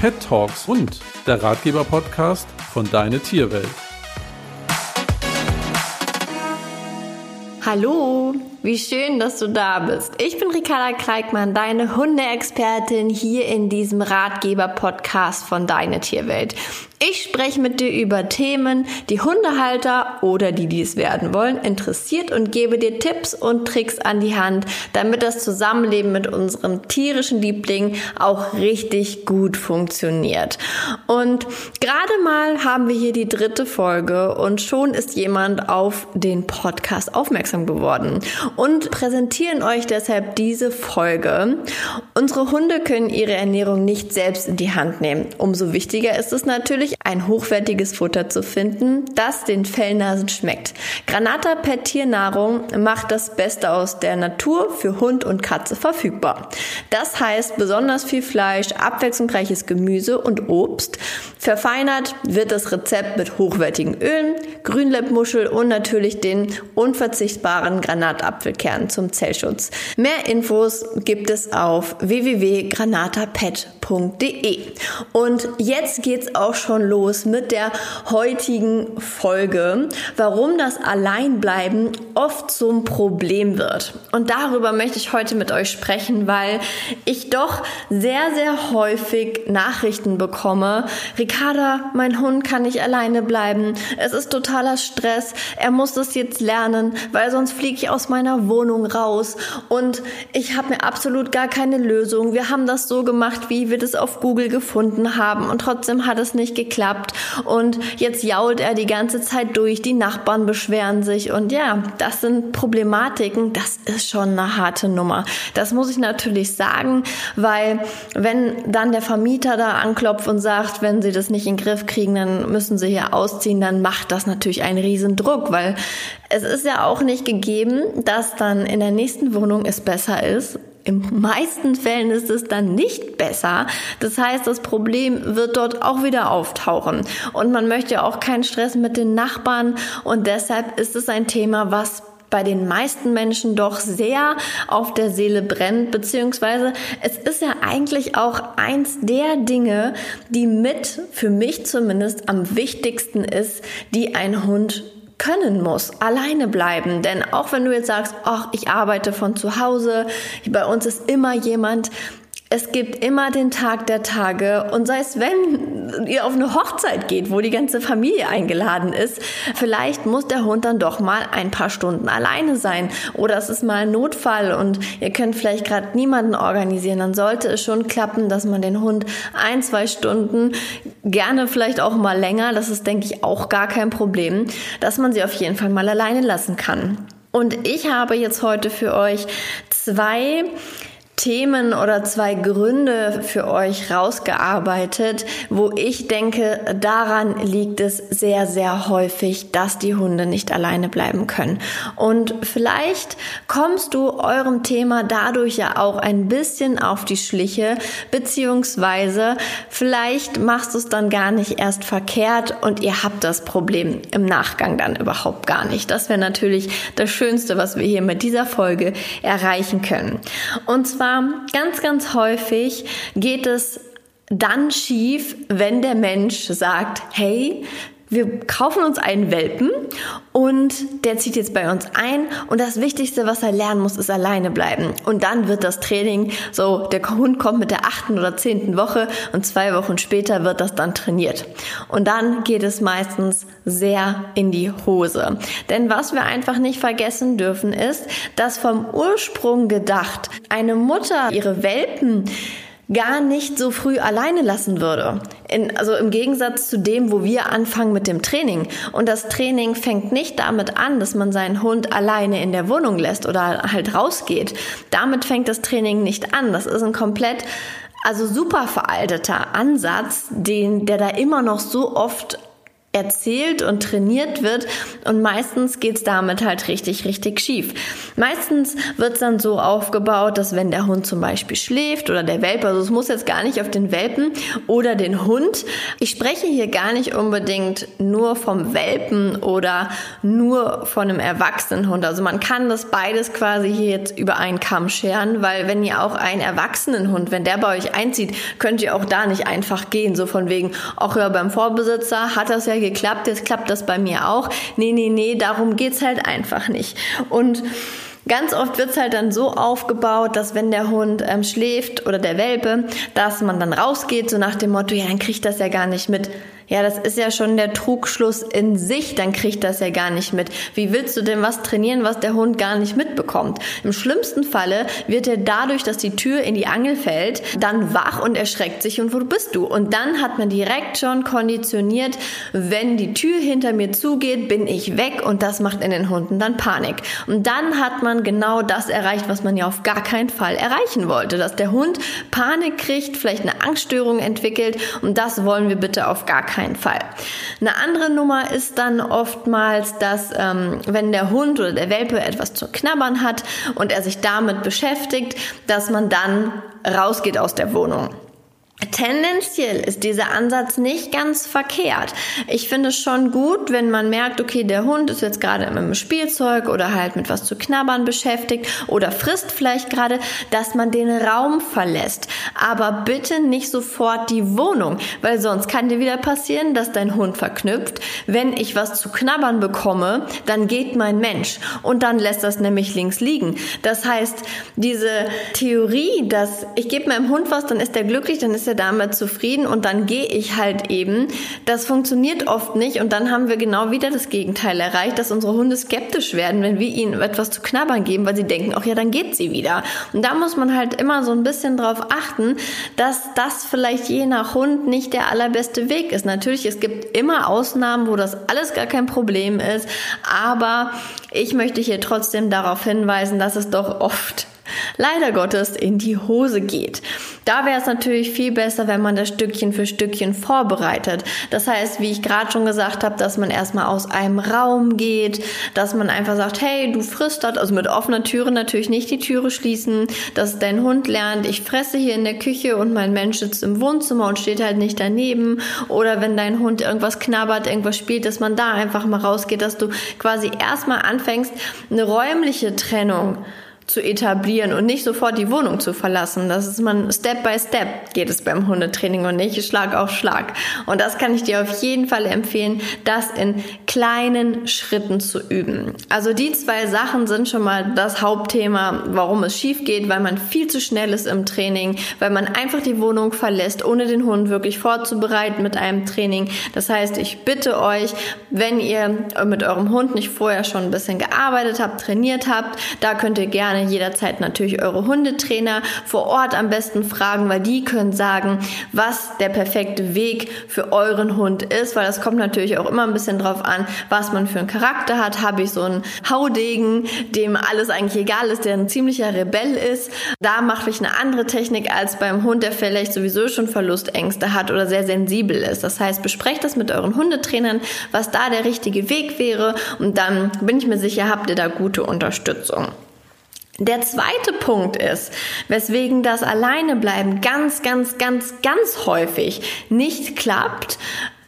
Pet Talks und der Ratgeber-Podcast von Deine Tierwelt. Hallo, wie schön, dass du da bist. Ich bin Ricarda Kreikmann, deine Hundeexpertin hier in diesem Ratgeber-Podcast von Deine Tierwelt. Ich spreche mit dir über Themen, die Hundehalter oder die, die es werden wollen, interessiert und gebe dir Tipps und Tricks an die Hand, damit das Zusammenleben mit unserem tierischen Liebling auch richtig gut funktioniert. Und gerade mal haben wir hier die dritte Folge und schon ist jemand auf den Podcast aufmerksam geworden und präsentieren euch deshalb diese Folge. Unsere Hunde können ihre Ernährung nicht selbst in die Hand nehmen. Umso wichtiger ist es natürlich, natürlich ein hochwertiges Futter zu finden, das den Fellnasen schmeckt. Granata Pet Tiernahrung macht das Beste aus der Natur für Hund und Katze verfügbar. Das heißt besonders viel Fleisch, abwechslungsreiches Gemüse und Obst. Verfeinert wird das Rezept mit hochwertigen Ölen, Grünleppmuschel und natürlich den unverzichtbaren Granatapfelkern zum Zellschutz. Mehr Infos gibt es auf www.granatapet.de. Und jetzt geht's auch schon schon los mit der heutigen Folge, warum das Alleinbleiben oft zum Problem wird. Und darüber möchte ich heute mit euch sprechen, weil ich doch sehr, sehr häufig Nachrichten bekomme. Ricarda, mein Hund kann nicht alleine bleiben. Es ist totaler Stress. Er muss das jetzt lernen, weil sonst fliege ich aus meiner Wohnung raus. Und ich habe mir absolut gar keine Lösung. Wir haben das so gemacht, wie wir das auf Google gefunden haben. Und trotzdem hat es nicht geklappt und jetzt jault er die ganze Zeit durch, die Nachbarn beschweren sich. Und ja, das sind Problematiken, das ist schon eine harte Nummer. Das muss ich natürlich sagen, weil wenn dann der Vermieter da anklopft und sagt, wenn sie das nicht in den Griff kriegen, dann müssen sie hier ausziehen, dann macht das natürlich einen riesen Druck, weil es ist ja auch nicht gegeben, dass dann in der nächsten Wohnung es besser ist in meisten Fällen ist es dann nicht besser. Das heißt, das Problem wird dort auch wieder auftauchen. Und man möchte ja auch keinen Stress mit den Nachbarn. Und deshalb ist es ein Thema, was bei den meisten Menschen doch sehr auf der Seele brennt, beziehungsweise es ist ja eigentlich auch eins der Dinge, die mit, für mich zumindest, am wichtigsten ist, die ein Hund können muss, alleine bleiben. Denn auch wenn du jetzt sagst, ach, ich arbeite von zu Hause, bei uns ist immer jemand, es gibt immer den Tag der Tage. Und sei es, wenn ihr auf eine Hochzeit geht, wo die ganze Familie eingeladen ist, vielleicht muss der Hund dann doch mal ein paar Stunden alleine sein. Oder es ist mal ein Notfall und ihr könnt vielleicht gerade niemanden organisieren, dann sollte es schon klappen, dass man den Hund ein, zwei Stunden, gerne vielleicht auch mal länger, das ist denke ich auch gar kein Problem, dass man sie auf jeden Fall mal alleine lassen kann. Und ich habe jetzt heute für euch zwei Themen oder zwei Gründe für euch rausgearbeitet, wo ich denke, daran liegt es sehr, sehr häufig, dass die Hunde nicht alleine bleiben können. Und vielleicht kommst du eurem Thema dadurch ja auch ein bisschen auf die Schliche, beziehungsweise vielleicht machst du es dann gar nicht erst verkehrt und ihr habt das Problem im Nachgang dann überhaupt gar nicht. Das wäre natürlich das Schönste, was wir hier mit dieser Folge erreichen können. Und zwar zwar ganz, ganz häufig geht es dann schief, wenn der Mensch sagt, hey, wir kaufen uns einen Welpen und der zieht jetzt bei uns ein und das Wichtigste, was er lernen muss, ist alleine bleiben. Und dann wird das Training so, der Hund kommt mit der achten oder zehnten Woche und zwei Wochen später wird das dann trainiert. Und dann geht es meistens sehr in die Hose. Denn was wir einfach nicht vergessen dürfen ist, dass vom Ursprung gedacht eine Mutter ihre Welpen gar nicht so früh alleine lassen würde. In, also im Gegensatz zu dem, wo wir anfangen mit dem Training. Und das Training fängt nicht damit an, dass man seinen Hund alleine in der Wohnung lässt oder halt rausgeht. Damit fängt das Training nicht an. Das ist ein komplett also super veralteter Ansatz, den, der da immer noch so oft erzählt und trainiert wird und meistens geht's damit halt richtig, richtig schief. Meistens wird's dann so aufgebaut, dass wenn der Hund zum Beispiel schläft oder der Welpe, also es muss jetzt gar nicht auf den Welpen oder den Hund, ich spreche hier gar nicht unbedingt nur vom Welpen oder nur von einem erwachsenen Hund. Also man kann das beides quasi hier jetzt über einen Kamm scheren, weil wenn ihr auch einen erwachsenen Hund, wenn der bei euch einzieht, könnt ihr auch da nicht einfach gehen, so von wegen, auch ja beim Vorbesitzer hat das ja geklappt, jetzt klappt das bei mir auch. Nee, nee, nee, darum geht's halt einfach nicht. Und Ganz oft wird's halt dann so aufgebaut, dass wenn der Hund ähm, schläft oder der Welpe, dass man dann rausgeht, so nach dem Motto, ja, dann kriegt das ja gar nicht mit. Ja, das ist ja schon der Trugschluss in sich, dann kriegt das ja gar nicht mit. Wie willst du denn was trainieren, was der Hund gar nicht mitbekommt? Im schlimmsten Falle wird er dadurch, dass die Tür in die Angel fällt, dann wach und erschreckt sich und wo bist du? Und dann hat man direkt schon konditioniert, wenn die Tür hinter mir zugeht, bin ich weg und das macht in den Hunden dann Panik. Und dann hat man genau das erreicht, was man ja auf gar keinen Fall erreichen wollte, dass der Hund Panik kriegt, vielleicht eine Angststörung entwickelt und das wollen wir bitte auf gar keinen keinen Fall. Eine andere Nummer ist dann oftmals, dass ähm, wenn der Hund oder der Welpe etwas zu knabbern hat und er sich damit beschäftigt, dass man dann rausgeht aus der Wohnung. Tendenziell ist dieser Ansatz nicht ganz verkehrt. Ich finde es schon gut, wenn man merkt, okay, der Hund ist jetzt gerade mit einem Spielzeug oder halt mit was zu knabbern beschäftigt oder frisst vielleicht gerade, dass man den Raum verlässt. Aber bitte nicht sofort die Wohnung, weil sonst kann dir wieder passieren, dass dein Hund verknüpft. Wenn ich was zu knabbern bekomme, dann geht mein Mensch und dann lässt das nämlich links liegen. Das heißt, diese Theorie, dass ich gebe meinem Hund was, dann ist er glücklich, dann ist er damit zufrieden und dann gehe ich halt eben. Das funktioniert oft nicht und dann haben wir genau wieder das Gegenteil erreicht, dass unsere Hunde skeptisch werden, wenn wir ihnen etwas zu knabbern geben, weil sie denken, ach ja, dann geht sie wieder. Und da muss man halt immer so ein bisschen drauf achten, dass das vielleicht je nach Hund nicht der allerbeste Weg ist. Natürlich, es gibt immer Ausnahmen, wo das alles gar kein Problem ist, aber ich möchte hier trotzdem darauf hinweisen, dass es doch oft leider Gottes in die Hose geht. Da wäre es natürlich viel besser, wenn man das Stückchen für Stückchen vorbereitet. Das heißt, wie ich gerade schon gesagt habe, dass man erstmal aus einem Raum geht, dass man einfach sagt, hey, du frisst dort, also mit offener Türe natürlich nicht die Türe schließen, dass dein Hund lernt, ich fresse hier in der Küche und mein Mensch sitzt im Wohnzimmer und steht halt nicht daneben. Oder wenn dein Hund irgendwas knabbert, irgendwas spielt, dass man da einfach mal rausgeht, dass du quasi erstmal anfängst, eine räumliche Trennung zu etablieren und nicht sofort die Wohnung zu verlassen. Das ist man Step by Step geht es beim Hundetraining und nicht Schlag auf Schlag. Und das kann ich dir auf jeden Fall empfehlen, das in kleinen Schritten zu üben. Also die zwei Sachen sind schon mal das Hauptthema, warum es schief geht, weil man viel zu schnell ist im Training, weil man einfach die Wohnung verlässt, ohne den Hund wirklich vorzubereiten mit einem Training. Das heißt, ich bitte euch, wenn ihr mit eurem Hund nicht vorher schon ein bisschen gearbeitet habt, trainiert habt, da könnt ihr gerne gerne jederzeit natürlich eure Hundetrainer vor Ort am besten fragen, weil die können sagen, was der perfekte Weg für euren Hund ist, weil das kommt natürlich auch immer ein bisschen drauf an, was man für einen Charakter hat. Habe ich so einen Haudegen, dem alles eigentlich egal ist, der ein ziemlicher Rebell ist. Da mache ich eine andere Technik als beim Hund, der vielleicht sowieso schon Verlustängste hat oder sehr sensibel ist. Das heißt, besprecht das mit euren Hundetrainern, was da der richtige Weg wäre und dann bin ich mir sicher, habt ihr da gute Unterstützung. Der zweite Punkt ist, weswegen das Alleinebleiben ganz, ganz, ganz, ganz häufig nicht klappt,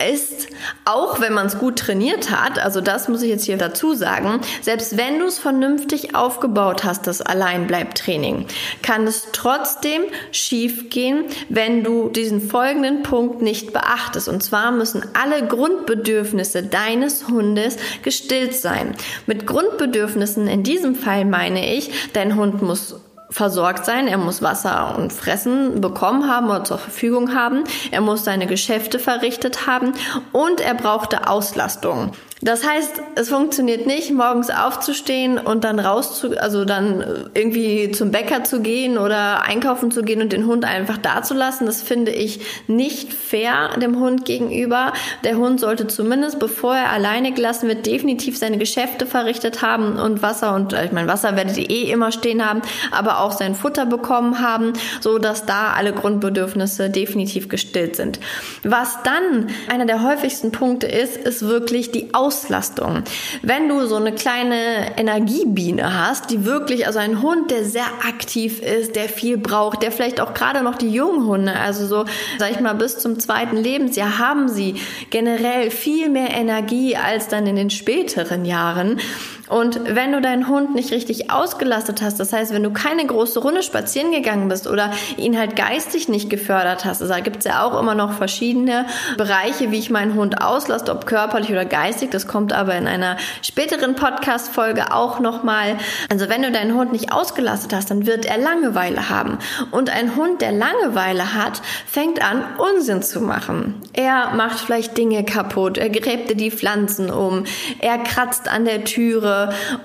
ist, auch wenn man es gut trainiert hat, also das muss ich jetzt hier dazu sagen, selbst wenn du es vernünftig aufgebaut hast, das Alleinbleibtraining, kann es trotzdem schiefgehen, wenn du diesen folgenden Punkt nicht beachtest. Und zwar müssen alle Grundbedürfnisse deines Hundes gestillt sein. Mit Grundbedürfnissen in diesem Fall meine ich, dein Hund muss versorgt sein, er muss Wasser und Fressen bekommen haben oder zur Verfügung haben, er muss seine Geschäfte verrichtet haben. Und er brauchte Auslastung. Das heißt, es funktioniert nicht, morgens aufzustehen und dann raus zu, also dann irgendwie zum Bäcker zu gehen oder einkaufen zu gehen und den Hund einfach da zu lassen. Das finde ich nicht fair dem Hund gegenüber. Der Hund sollte zumindest, bevor er alleine gelassen wird, definitiv seine Geschäfte verrichtet haben und Wasser und, äh, ich meine, Wasser werdet ihr eh immer stehen haben, aber auch sein Futter bekommen haben, so dass da alle Grundbedürfnisse definitiv gestillt sind. Was dann einer der häufigsten Punkte ist, ist wirklich die Aus Auslastung. Wenn du so eine kleine Energiebiene hast, die wirklich, also ein Hund, der sehr aktiv ist, der viel braucht, der vielleicht auch gerade noch die jungen Hunde, also so, sag ich mal, bis zum zweiten Lebensjahr haben sie generell viel mehr Energie als dann in den späteren Jahren. Und wenn du deinen Hund nicht richtig ausgelastet hast, das heißt, wenn du keine große Runde spazieren gegangen bist oder ihn halt geistig nicht gefördert hast, also da gibt es ja auch immer noch verschiedene Bereiche, wie ich meinen Hund auslaste, ob körperlich oder geistig, das kommt aber in einer späteren Podcast-Folge auch nochmal. Also wenn du deinen Hund nicht ausgelastet hast, dann wird er Langeweile haben. Und ein Hund, der Langeweile hat, fängt an, Unsinn zu machen. Er macht vielleicht Dinge kaputt, er gräbt dir die Pflanzen um, er kratzt an der Türe,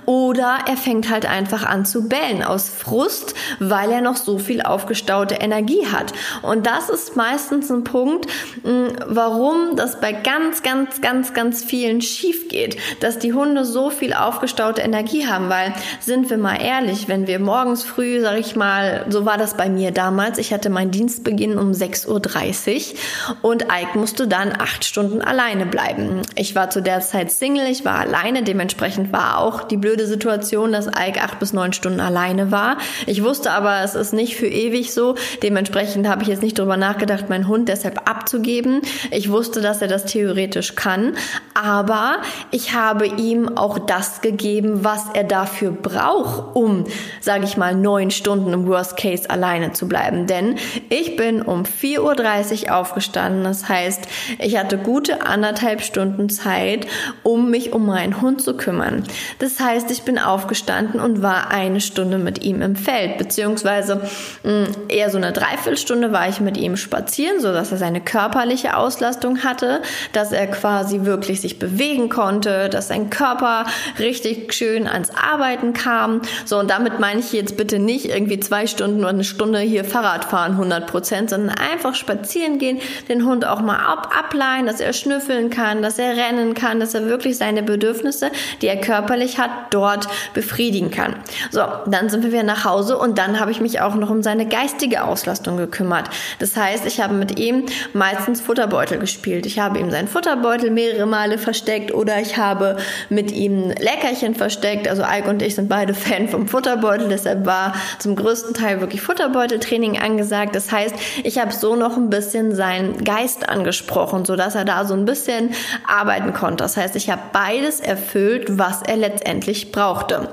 oder er fängt halt einfach an zu bellen aus Frust, weil er noch so viel aufgestaute Energie hat. Und das ist meistens ein Punkt, hm, warum das bei ganz, ganz, ganz, ganz vielen schief geht, dass die Hunde so viel aufgestaute Energie haben, weil sind wir mal ehrlich, wenn wir morgens früh, sag ich mal, so war das bei mir damals, ich hatte meinen Dienstbeginn um 6.30 Uhr und Ike musste dann acht Stunden alleine bleiben. Ich war zu der Zeit Single, ich war alleine, dementsprechend war auch auch die blöde Situation, dass Ike acht bis neun Stunden alleine war. Ich wusste aber, es ist nicht für ewig so. Dementsprechend habe ich jetzt nicht darüber nachgedacht, meinen Hund deshalb abzugeben. Ich wusste, dass er das theoretisch kann, aber ich habe ihm auch das gegeben, was er dafür braucht, um, sage ich mal, neun Stunden im Worst Case alleine zu bleiben. Denn ich bin um 4.30 Uhr aufgestanden. Das heißt, ich hatte gute anderthalb Stunden Zeit, um mich um meinen Hund zu kümmern. Das heißt, ich bin aufgestanden und war eine Stunde mit ihm im Feld, beziehungsweise mh, mm, eher so eine Dreiviertelstunde war ich mit ihm spazieren, so dass er seine körperliche Auslastung hatte, dass er quasi wirklich sich bewegen konnte, dass sein Körper richtig schön ans Arbeiten kam. So, und damit meine ich jetzt bitte nicht irgendwie zwei Stunden oder eine Stunde hier Fahrrad fahren, 100 Prozent, sondern einfach spazieren gehen, den Hund auch mal ab ableihen, dass er schnüffeln kann, dass er rennen kann, dass er wirklich seine Bedürfnisse, die er körperlich körperlich hat, dort befriedigen kann. So, dann sind wir wieder nach Hause und dann habe ich mich auch noch um seine geistige Auslastung gekümmert. Das heißt, ich habe mit ihm meistens Futterbeutel gespielt. Ich habe ihm seinen Futterbeutel mehrere Male versteckt oder ich habe mit ihm Leckerchen versteckt. Also Ike und ich sind beide Fan vom Futterbeutel, deshalb war zum größten Teil wirklich Futterbeuteltraining angesagt. Das heißt, ich habe so noch ein bisschen seinen Geist angesprochen, so dass er da so ein bisschen arbeiten konnte. Das heißt, ich habe beides erfüllt, was er letztendlich brauchte.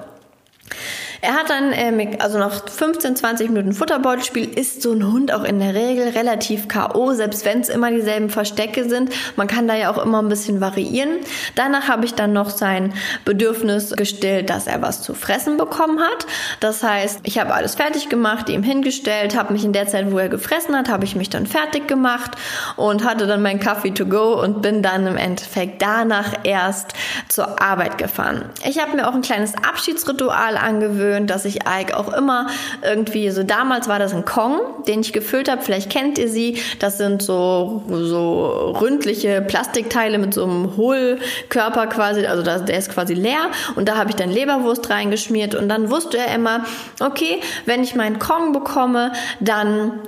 Er hat dann, äh, also nach 15, 20 Minuten Futterbeutelspiel ist so ein Hund auch in der Regel relativ K.O., selbst wenn es immer dieselben Verstecke sind. Man kann da ja auch immer ein bisschen variieren. Danach habe ich dann noch sein Bedürfnis gestillt, dass er was zu fressen bekommen hat. Das heißt, ich habe alles fertig gemacht, ihm hingestellt, habe mich in der Zeit, wo er gefressen hat, habe ich mich dann fertig gemacht und hatte dann meinen Kaffee to go und bin dann im Endeffekt danach erst zur Arbeit gefahren. Ich habe mir auch ein kleines Abschiedsritual angewöhnt dass ich Ike auch immer irgendwie, so damals war das ein Kong, den ich gefüllt habe, vielleicht kennt ihr sie, das sind so, so ründliche Plastikteile mit so einem Hohlkörper quasi, also das, der ist quasi leer. Und da habe ich dann Leberwurst reingeschmiert. Und dann wusste er immer, okay, wenn ich meinen Kong bekomme, dann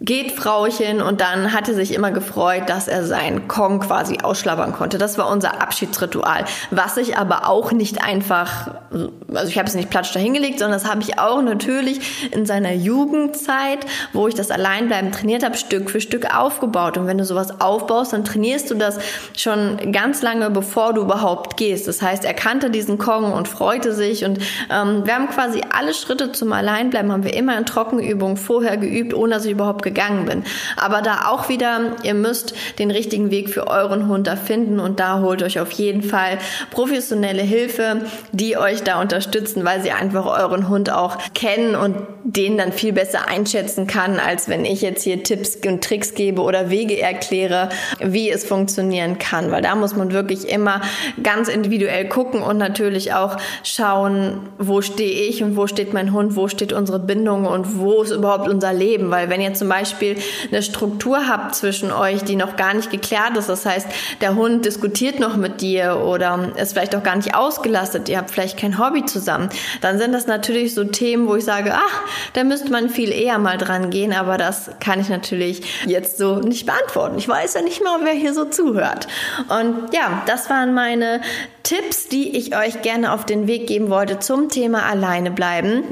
geht Frauchen und dann hatte sich immer gefreut, dass er seinen Kong quasi ausschlabbern konnte. Das war unser Abschiedsritual, was ich aber auch nicht einfach, also ich habe es nicht platsch dahingelegt, sondern das habe ich auch natürlich in seiner Jugendzeit, wo ich das Alleinbleiben trainiert habe, Stück für Stück aufgebaut. Und wenn du sowas aufbaust, dann trainierst du das schon ganz lange, bevor du überhaupt gehst. Das heißt, er kannte diesen Kong und freute sich und ähm, wir haben quasi alle Schritte zum Alleinbleiben haben wir immer in Trockenübungen vorher geübt, ohne dass ich überhaupt gegangen bin. Aber da auch wieder, ihr müsst den richtigen Weg für euren Hund da finden und da holt euch auf jeden Fall professionelle Hilfe, die euch da unterstützen, weil sie einfach euren Hund auch kennen und den dann viel besser einschätzen kann, als wenn ich jetzt hier Tipps und Tricks gebe oder Wege erkläre, wie es funktionieren kann. Weil da muss man wirklich immer ganz individuell gucken und natürlich auch schauen, wo stehe ich und wo steht mein Hund, wo steht unsere Bindung und wo ist überhaupt unser Leben. Weil wenn ihr zum Beispiel eine Struktur habt zwischen euch, die noch gar nicht geklärt ist, das heißt, der Hund diskutiert noch mit dir oder ist vielleicht auch gar nicht ausgelastet, ihr habt vielleicht kein Hobby zusammen, dann sind das natürlich so Themen, wo ich sage, ach, da müsste man viel eher mal dran gehen, aber das kann ich natürlich jetzt so nicht beantworten. Ich weiß ja nicht mal, wer hier so zuhört. Und ja, das waren meine Tipps, die ich euch gerne auf den Weg geben wollte zum Thema alleine bleiben.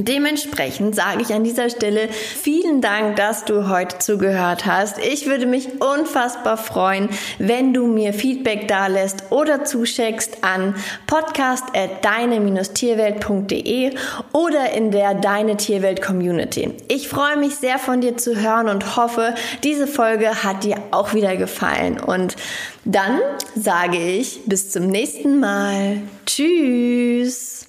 Dementsprechend sage ich an dieser Stelle vielen Dank, dass du heute zugehört hast. Ich würde mich unfassbar freuen, wenn du mir Feedback dalässt oder zuschickst an podcast@deine-tierwelt.de oder in der Deine Tierwelt Community. Ich freue mich sehr von dir zu hören und hoffe, diese Folge hat dir auch wieder gefallen und dann sage ich bis zum nächsten Mal. Tschüss.